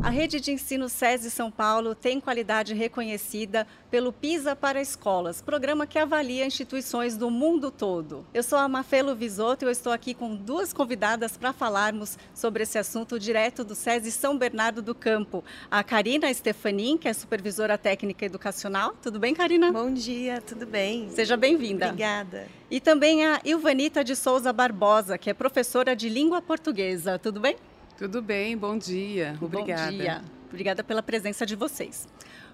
A rede de ensino SESI São Paulo tem qualidade reconhecida pelo PISA para Escolas, programa que avalia instituições do mundo todo. Eu sou a Mafelo Visoto e eu estou aqui com duas convidadas para falarmos sobre esse assunto direto do SESI São Bernardo do Campo. A Karina Stefanin, que é supervisora técnica educacional. Tudo bem, Karina? Bom dia, tudo bem? Seja bem-vinda. Obrigada. E também a Ilvanita de Souza Barbosa, que é professora de língua portuguesa. Tudo bem? Tudo bem, bom dia. Obrigada. Bom dia. Obrigada pela presença de vocês.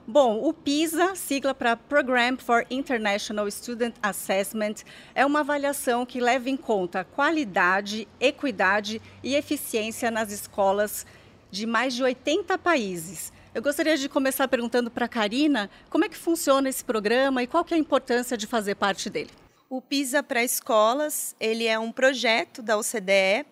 Bom, o PISA, sigla para Program for International Student Assessment, é uma avaliação que leva em conta qualidade, equidade e eficiência nas escolas de mais de 80 países. Eu gostaria de começar perguntando para a Karina como é que funciona esse programa e qual que é a importância de fazer parte dele. O PISA para Escolas, ele é um projeto da OCDE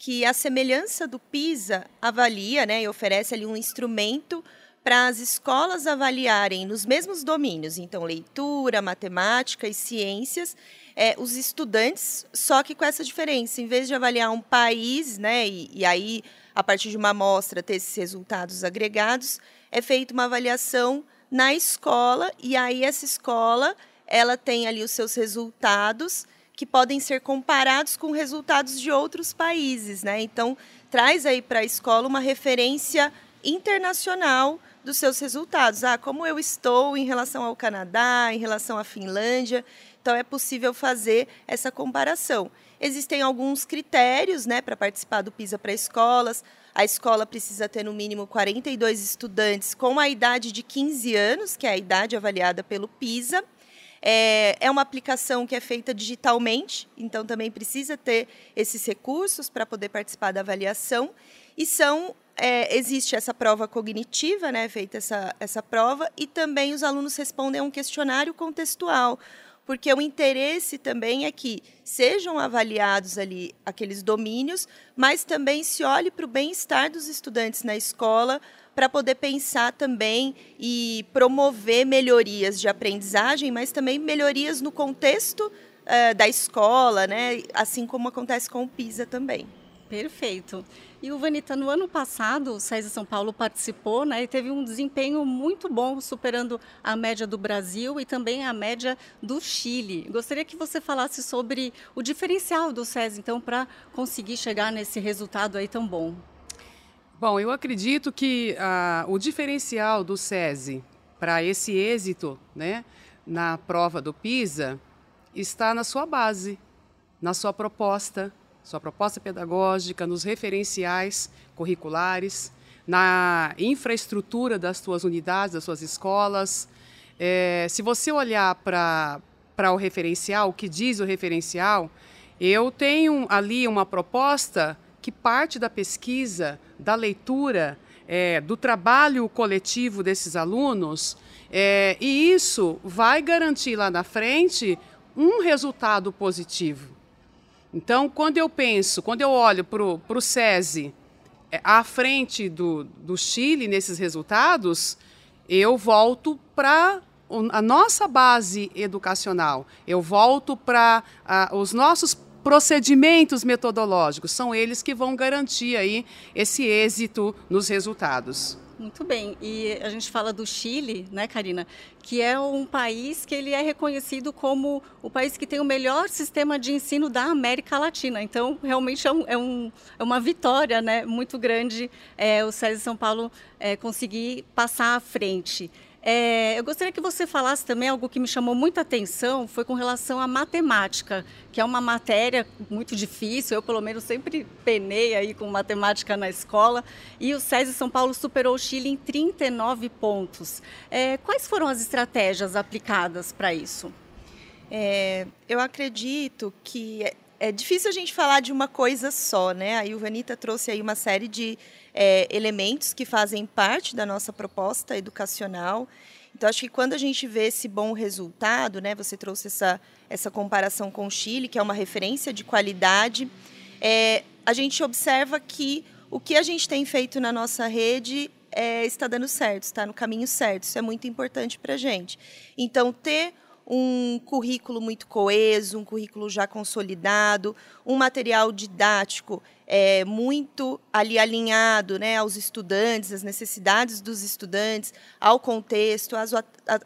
que a semelhança do PISA avalia né, e oferece ali um instrumento para as escolas avaliarem nos mesmos domínios, então leitura, matemática e ciências, é, os estudantes, só que com essa diferença, em vez de avaliar um país, né, e, e aí a partir de uma amostra ter esses resultados agregados, é feita uma avaliação na escola e aí essa escola ela tem ali os seus resultados que podem ser comparados com resultados de outros países, né? Então, traz aí para a escola uma referência internacional dos seus resultados. Ah, como eu estou em relação ao Canadá, em relação à Finlândia. Então, é possível fazer essa comparação. Existem alguns critérios né, para participar do PISA para escolas. A escola precisa ter no mínimo 42 estudantes com a idade de 15 anos, que é a idade avaliada pelo PISA. É, é uma aplicação que é feita digitalmente, então também precisa ter esses recursos para poder participar da avaliação. E são é, existe essa prova cognitiva, né, feita essa, essa prova, e também os alunos respondem a um questionário contextual, porque o interesse também é que sejam avaliados ali aqueles domínios, mas também se olhe para o bem-estar dos estudantes na escola, para poder pensar também e promover melhorias de aprendizagem, mas também melhorias no contexto uh, da escola, né? assim como acontece com o PISA também. Perfeito. E o Vanita, no ano passado, o SESI São Paulo participou né, e teve um desempenho muito bom, superando a média do Brasil e também a média do Chile. Gostaria que você falasse sobre o diferencial do SESI, então, para conseguir chegar nesse resultado aí tão bom. Bom, eu acredito que ah, o diferencial do SESI para esse êxito né, na prova do PISA está na sua base, na sua proposta, sua proposta pedagógica, nos referenciais curriculares, na infraestrutura das suas unidades, das suas escolas. É, se você olhar para o referencial, o que diz o referencial, eu tenho ali uma proposta que parte da pesquisa, da leitura, é, do trabalho coletivo desses alunos, é, e isso vai garantir lá na frente um resultado positivo. Então, quando eu penso, quando eu olho para o SESI é, à frente do, do Chile nesses resultados, eu volto para a nossa base educacional, eu volto para os nossos procedimentos metodológicos, são eles que vão garantir aí esse êxito nos resultados. Muito bem. E a gente fala do Chile, né, Karina, que é um país que ele é reconhecido como o país que tem o melhor sistema de ensino da América Latina. Então, realmente é, um, é, um, é uma vitória, né, muito grande é, o César São Paulo é, conseguir passar à frente. É, eu gostaria que você falasse também algo que me chamou muita atenção, foi com relação à matemática, que é uma matéria muito difícil. Eu, pelo menos, sempre penei aí com matemática na escola. E o SESI São Paulo superou o Chile em 39 pontos. É, quais foram as estratégias aplicadas para isso? É, eu acredito que é, difícil a gente falar de uma coisa só, né? A Ilvanita trouxe aí uma série de é, elementos que fazem parte da nossa proposta educacional. Então, acho que quando a gente vê esse bom resultado, né, você trouxe essa, essa comparação com o Chile, que é uma referência de qualidade, é, a gente observa que o que a gente tem feito na nossa rede é, está dando certo, está no caminho certo. Isso é muito importante para a gente. Então, ter um currículo muito coeso, um currículo já consolidado, um material didático é, muito ali alinhado né, aos estudantes, às necessidades dos estudantes, ao contexto, às,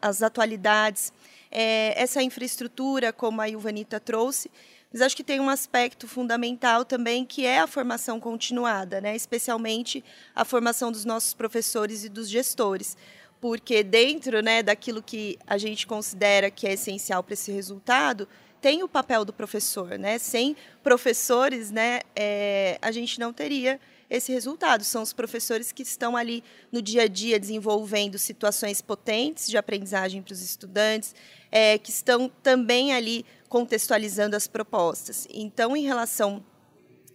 às atualidades. É, essa infraestrutura, como a Ilvanita trouxe, mas acho que tem um aspecto fundamental também que é a formação continuada, né? especialmente a formação dos nossos professores e dos gestores porque dentro né, daquilo que a gente considera que é essencial para esse resultado, tem o papel do professor. Né? Sem professores, né, é, a gente não teria esse resultado. São os professores que estão ali no dia a dia desenvolvendo situações potentes de aprendizagem para os estudantes, é, que estão também ali contextualizando as propostas. Então, em relação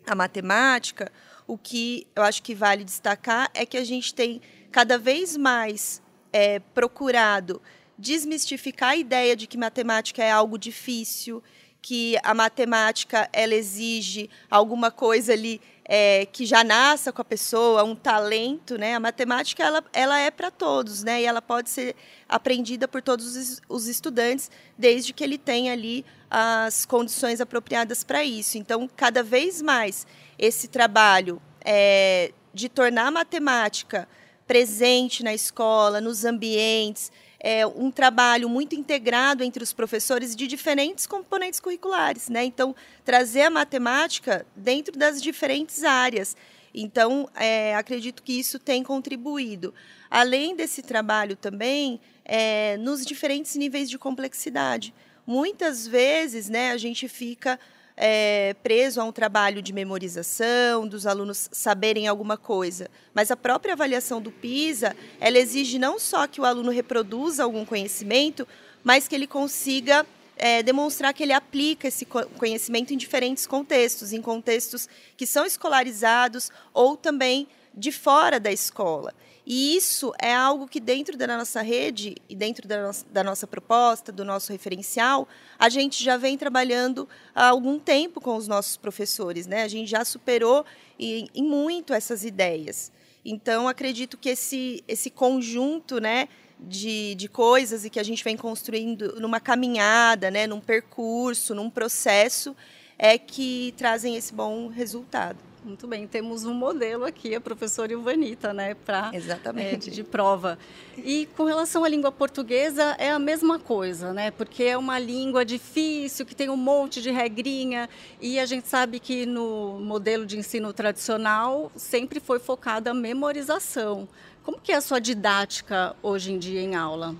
à matemática, o que eu acho que vale destacar é que a gente tem cada vez mais é, procurado desmistificar a ideia de que matemática é algo difícil, que a matemática ela exige alguma coisa ali é, que já nasça com a pessoa, um talento, né? A matemática ela, ela é para todos, né? E ela pode ser aprendida por todos os estudantes, desde que ele tenha ali as condições apropriadas para isso. Então, cada vez mais esse trabalho é, de tornar a matemática presente na escola, nos ambientes, é, um trabalho muito integrado entre os professores de diferentes componentes curriculares. Né? Então, trazer a matemática dentro das diferentes áreas. Então, é, acredito que isso tem contribuído. Além desse trabalho também, é, nos diferentes níveis de complexidade. Muitas vezes né, a gente fica é, preso a um trabalho de memorização, dos alunos saberem alguma coisa. Mas a própria avaliação do PISA, ela exige não só que o aluno reproduza algum conhecimento, mas que ele consiga é, demonstrar que ele aplica esse conhecimento em diferentes contextos, em contextos que são escolarizados ou também de fora da escola. E isso é algo que, dentro da nossa rede e dentro da nossa, da nossa proposta, do nosso referencial, a gente já vem trabalhando há algum tempo com os nossos professores. Né? A gente já superou em, em muito essas ideias. Então, acredito que esse, esse conjunto né, de, de coisas e que a gente vem construindo numa caminhada, né, num percurso, num processo, é que trazem esse bom resultado. Muito bem, temos um modelo aqui, a professora Ilvanita, né, para Exatamente. É, de prova. E com relação à língua portuguesa é a mesma coisa, né? Porque é uma língua difícil, que tem um monte de regrinha, e a gente sabe que no modelo de ensino tradicional sempre foi focada a memorização. Como que é a sua didática hoje em dia em aula?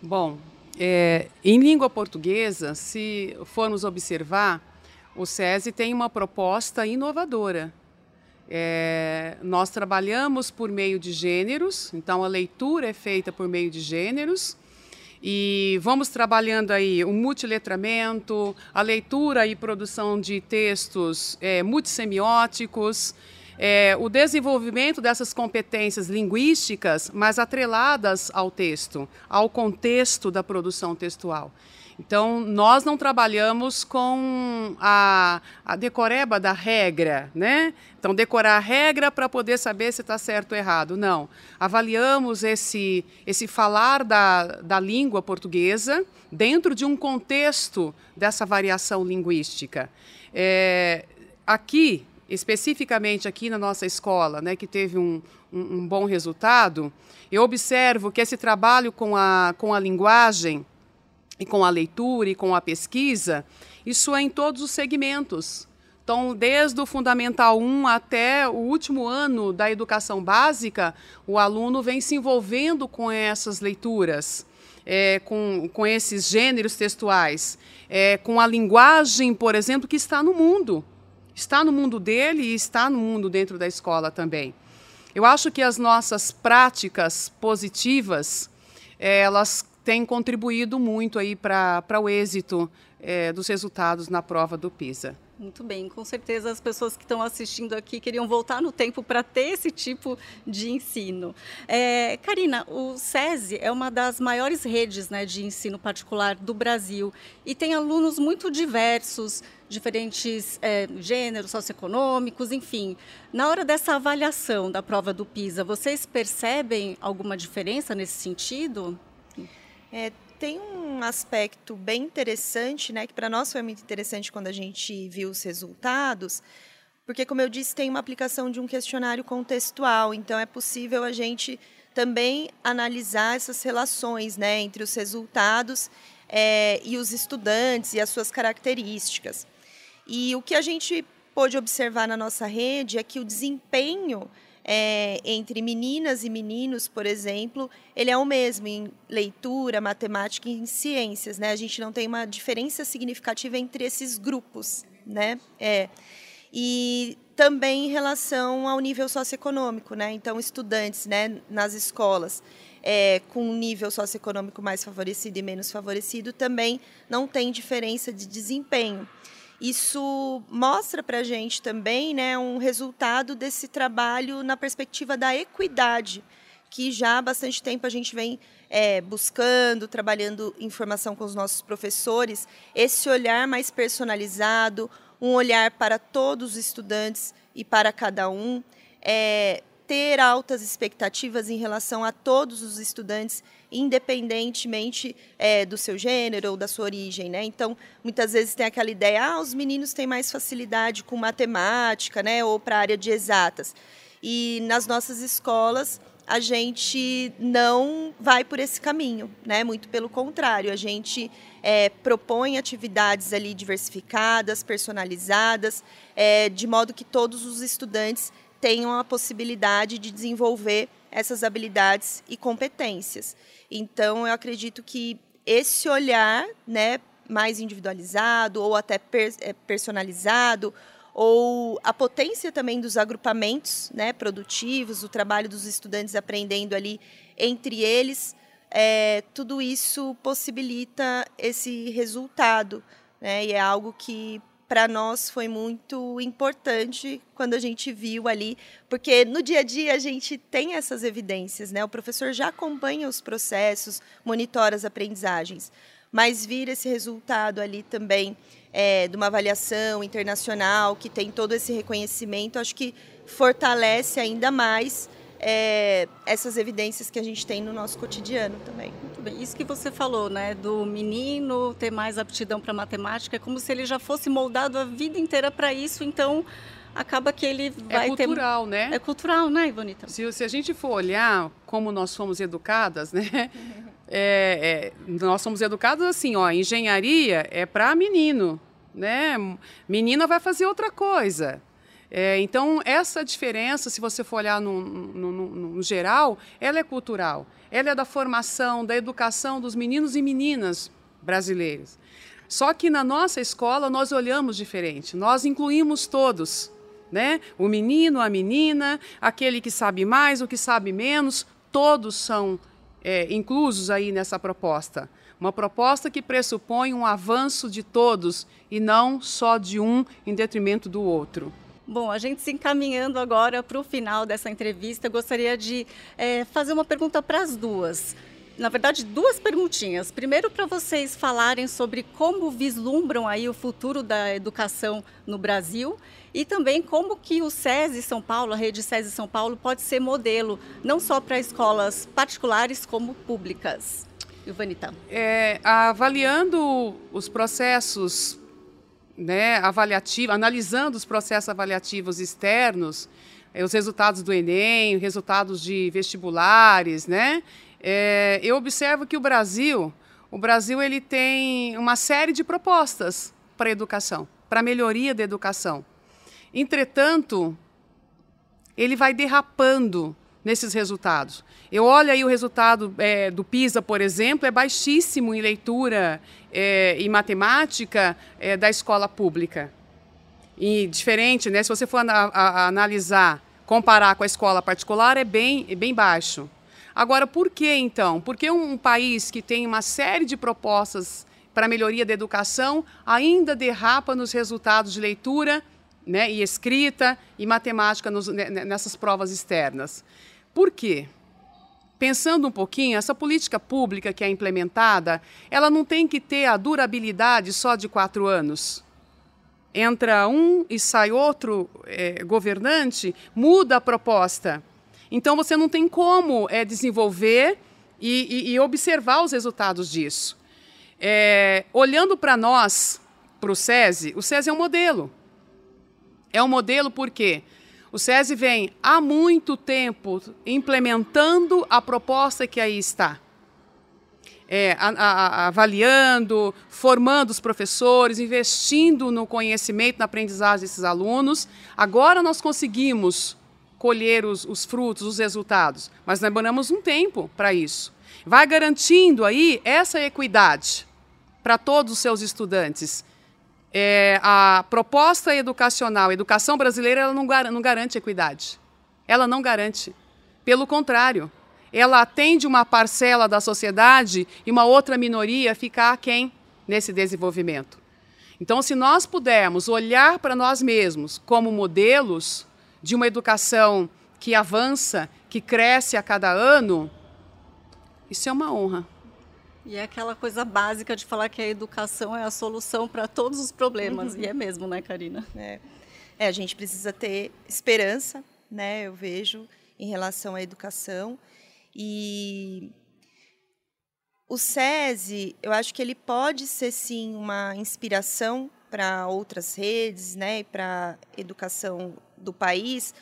Bom, é, em língua portuguesa, se formos observar, o SESI tem uma proposta inovadora. É, nós trabalhamos por meio de gêneros, então a leitura é feita por meio de gêneros e vamos trabalhando aí o multiletramento, a leitura e produção de textos é, multissemióticos, é, o desenvolvimento dessas competências linguísticas, mas atreladas ao texto, ao contexto da produção textual. Então, nós não trabalhamos com a, a decoreba da regra, né? Então, decorar a regra para poder saber se está certo ou errado. Não. Avaliamos esse, esse falar da, da língua portuguesa dentro de um contexto dessa variação linguística. É, aqui, especificamente aqui na nossa escola, né, que teve um, um, um bom resultado, eu observo que esse trabalho com a, com a linguagem e com a leitura e com a pesquisa, isso é em todos os segmentos. Então, desde o Fundamental 1 até o último ano da educação básica, o aluno vem se envolvendo com essas leituras, é, com, com esses gêneros textuais, é, com a linguagem, por exemplo, que está no mundo. Está no mundo dele e está no mundo dentro da escola também. Eu acho que as nossas práticas positivas, elas tem contribuído muito aí para o êxito é, dos resultados na prova do PISA. Muito bem, com certeza as pessoas que estão assistindo aqui queriam voltar no tempo para ter esse tipo de ensino. É, Karina, o SESI é uma das maiores redes né, de ensino particular do Brasil e tem alunos muito diversos, diferentes é, gêneros socioeconômicos, enfim. Na hora dessa avaliação da prova do PISA, vocês percebem alguma diferença nesse sentido? É, tem um aspecto bem interessante, né, que para nós foi muito interessante quando a gente viu os resultados, porque, como eu disse, tem uma aplicação de um questionário contextual, então é possível a gente também analisar essas relações né, entre os resultados é, e os estudantes e as suas características. E o que a gente pôde observar na nossa rede é que o desempenho é, entre meninas e meninos, por exemplo, ele é o mesmo em leitura, matemática e em ciências. Né? A gente não tem uma diferença significativa entre esses grupos. Né? É. E também em relação ao nível socioeconômico, né? Então, estudantes né, nas escolas é, com um nível socioeconômico mais favorecido e menos favorecido também não tem diferença de desempenho. Isso mostra para a gente também né, um resultado desse trabalho na perspectiva da equidade, que já há bastante tempo a gente vem é, buscando, trabalhando informação com os nossos professores, esse olhar mais personalizado, um olhar para todos os estudantes e para cada um, é, ter altas expectativas em relação a todos os estudantes independentemente é, do seu gênero ou da sua origem, né? Então, muitas vezes tem aquela ideia, ah, os meninos têm mais facilidade com matemática, né? Ou para a área de exatas. E nas nossas escolas a gente não vai por esse caminho, né? Muito pelo contrário, a gente é, propõe atividades ali diversificadas, personalizadas, é, de modo que todos os estudantes tenham a possibilidade de desenvolver essas habilidades e competências. Então, eu acredito que esse olhar, né, mais individualizado ou até é, personalizado, ou a potência também dos agrupamentos, né, produtivos, o trabalho dos estudantes aprendendo ali entre eles, é, tudo isso possibilita esse resultado, né, e é algo que para nós foi muito importante quando a gente viu ali, porque no dia a dia a gente tem essas evidências, né? O professor já acompanha os processos, monitora as aprendizagens, mas vir esse resultado ali também é, de uma avaliação internacional que tem todo esse reconhecimento, acho que fortalece ainda mais é, essas evidências que a gente tem no nosso cotidiano também. Muito bem. Isso que você falou, né, do menino ter mais aptidão para matemática, é como se ele já fosse moldado a vida inteira para isso, então acaba que ele é vai ter... É cultural, ter... né? É cultural, né, Ivonita? Se, se a gente for olhar como nós fomos educadas, né? É, é, nós somos educados assim, ó, engenharia é para menino, né? Menina vai fazer outra coisa. É, então, essa diferença, se você for olhar no, no, no, no, geral, ela é cultural. Ela é da formação, da educação dos meninos e meninas brasileiros. Só que na nossa escola nós olhamos diferente, nós incluímos todos. Né? O menino, a menina, aquele que sabe mais, o que sabe menos, todos são é, inclusos aí nessa proposta. Uma proposta que pressupõe um avanço de todos e não só de um em detrimento do outro. Bom, a gente se encaminhando agora para o final dessa entrevista, eu gostaria de é, fazer uma pergunta para as duas. Na verdade, duas perguntinhas. Primeiro, para vocês falarem sobre como vislumbram aí o futuro da educação no Brasil e também como que o SESI São Paulo, a rede SESI São Paulo, pode ser modelo, não só para escolas particulares, como públicas. Ivanita. É, avaliando os processos né, avaliativa, analisando os processos avaliativos externos, eh, os resultados do Enem, resultados de vestibulares, né, é, eu observo que o Brasil, o Brasil ele tem uma série de propostas para a educação, para a melhoria da educação. Entretanto, ele vai derrapando nesses resultados. Eu olho aí o resultado é, do PISA, por exemplo, é baixíssimo em leitura é, e matemática é, da escola pública. E diferente, né? Se você for a, a, a analisar, comparar com a escola particular, é bem, é bem baixo. Agora, por que então? Porque um país que tem uma série de propostas para melhoria da educação ainda derrapa nos resultados de leitura né, e escrita e matemática nos, nessas provas externas. Por quê? Pensando um pouquinho, essa política pública que é implementada, ela não tem que ter a durabilidade só de quatro anos. Entra um e sai outro é, governante, muda a proposta. Então você não tem como é, desenvolver e, e, e observar os resultados disso. É, olhando para nós, para o SESI, o SESI é um modelo. É um modelo porque o SESI vem há muito tempo implementando a proposta que aí está é, a, a, avaliando, formando os professores, investindo no conhecimento, na aprendizagem desses alunos. Agora nós conseguimos colher os, os frutos, os resultados, mas demoramos um tempo para isso. Vai garantindo aí essa equidade para todos os seus estudantes. É, a proposta educacional, a educação brasileira, ela não, gar não garante equidade. Ela não garante. Pelo contrário, ela atende uma parcela da sociedade e uma outra minoria fica aquém nesse desenvolvimento. Então, se nós pudermos olhar para nós mesmos como modelos de uma educação que avança, que cresce a cada ano, isso é uma honra. E é aquela coisa básica de falar que a educação é a solução para todos os problemas. Uhum. E é mesmo, né, Karina? É. é, a gente precisa ter esperança, né? Eu vejo em relação à educação. E o SESI, eu acho que ele pode ser sim uma inspiração para outras redes, né, e para educação do país,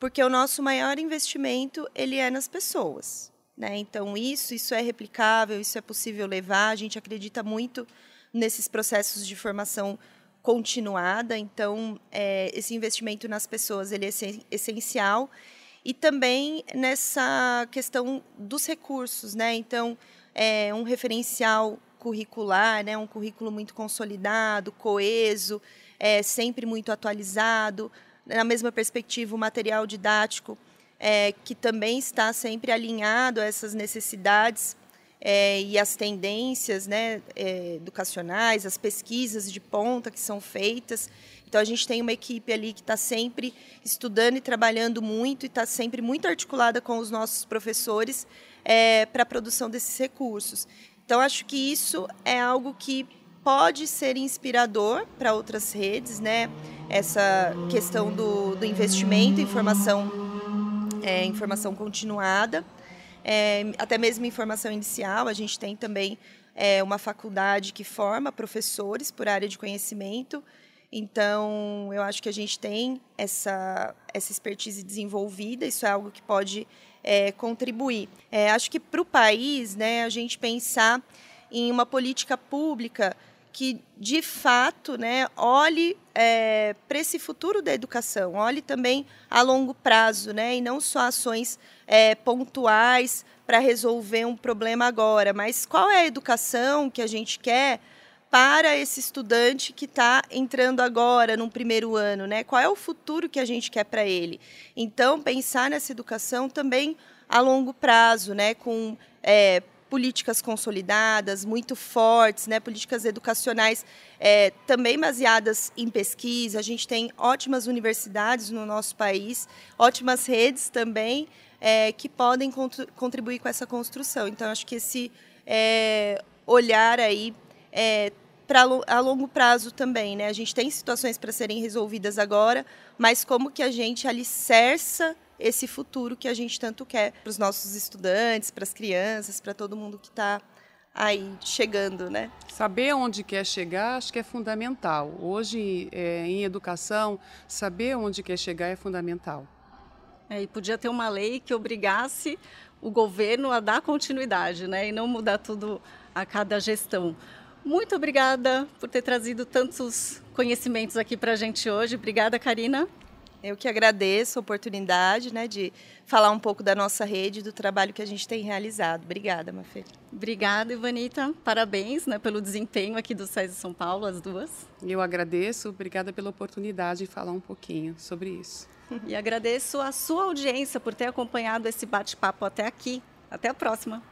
porque o nosso maior investimento ele é nas pessoas, né? Então isso, isso é replicável, isso é possível levar. A gente acredita muito nesses processos de formação continuada. Então é, esse investimento nas pessoas ele é essencial e também nessa questão dos recursos, né? Então, é um referencial curricular, né? Um currículo muito consolidado, coeso, é, sempre muito atualizado. Na mesma perspectiva, o material didático é, que também está sempre alinhado a essas necessidades é, e as tendências né, é, educacionais, as pesquisas de ponta que são feitas. Então, a gente tem uma equipe ali que está sempre estudando e trabalhando muito e está sempre muito articulada com os nossos professores é, para a produção desses recursos. Então, acho que isso é algo que pode ser inspirador para outras redes, né? Essa questão do, do investimento em formação, é, informação continuada, é, até mesmo informação inicial. A gente tem também é, uma faculdade que forma professores por área de conhecimento. Então, eu acho que a gente tem essa, essa expertise desenvolvida, isso é algo que pode é, contribuir. É, acho que para o país, né, a gente pensar em uma política pública que, de fato, né, olhe é, para esse futuro da educação, olhe também a longo prazo, né, e não só ações é, pontuais para resolver um problema agora, mas qual é a educação que a gente quer para esse estudante que está entrando agora no primeiro ano, né? Qual é o futuro que a gente quer para ele? Então, pensar nessa educação também a longo prazo, né? Com é, políticas consolidadas, muito fortes, né? políticas educacionais é, também baseadas em pesquisa. A gente tem ótimas universidades no nosso país, ótimas redes também é, que podem contribuir com essa construção. Então, acho que esse é, olhar aí é, para a longo prazo também, né? A gente tem situações para serem resolvidas agora, mas como que a gente alicerça esse futuro que a gente tanto quer para os nossos estudantes, para as crianças, para todo mundo que está aí chegando, né? Saber onde quer chegar, acho que é fundamental. Hoje, é, em educação, saber onde quer chegar é fundamental. É, e podia ter uma lei que obrigasse o governo a dar continuidade, né? E não mudar tudo a cada gestão. Muito obrigada por ter trazido tantos conhecimentos aqui para a gente hoje. Obrigada, Karina. Eu que agradeço a oportunidade né, de falar um pouco da nossa rede, do trabalho que a gente tem realizado. Obrigada, Mafê. Obrigada, Ivanita. Parabéns né, pelo desempenho aqui do SESI São Paulo, as duas. Eu agradeço. Obrigada pela oportunidade de falar um pouquinho sobre isso. E agradeço a sua audiência por ter acompanhado esse bate-papo até aqui. Até a próxima.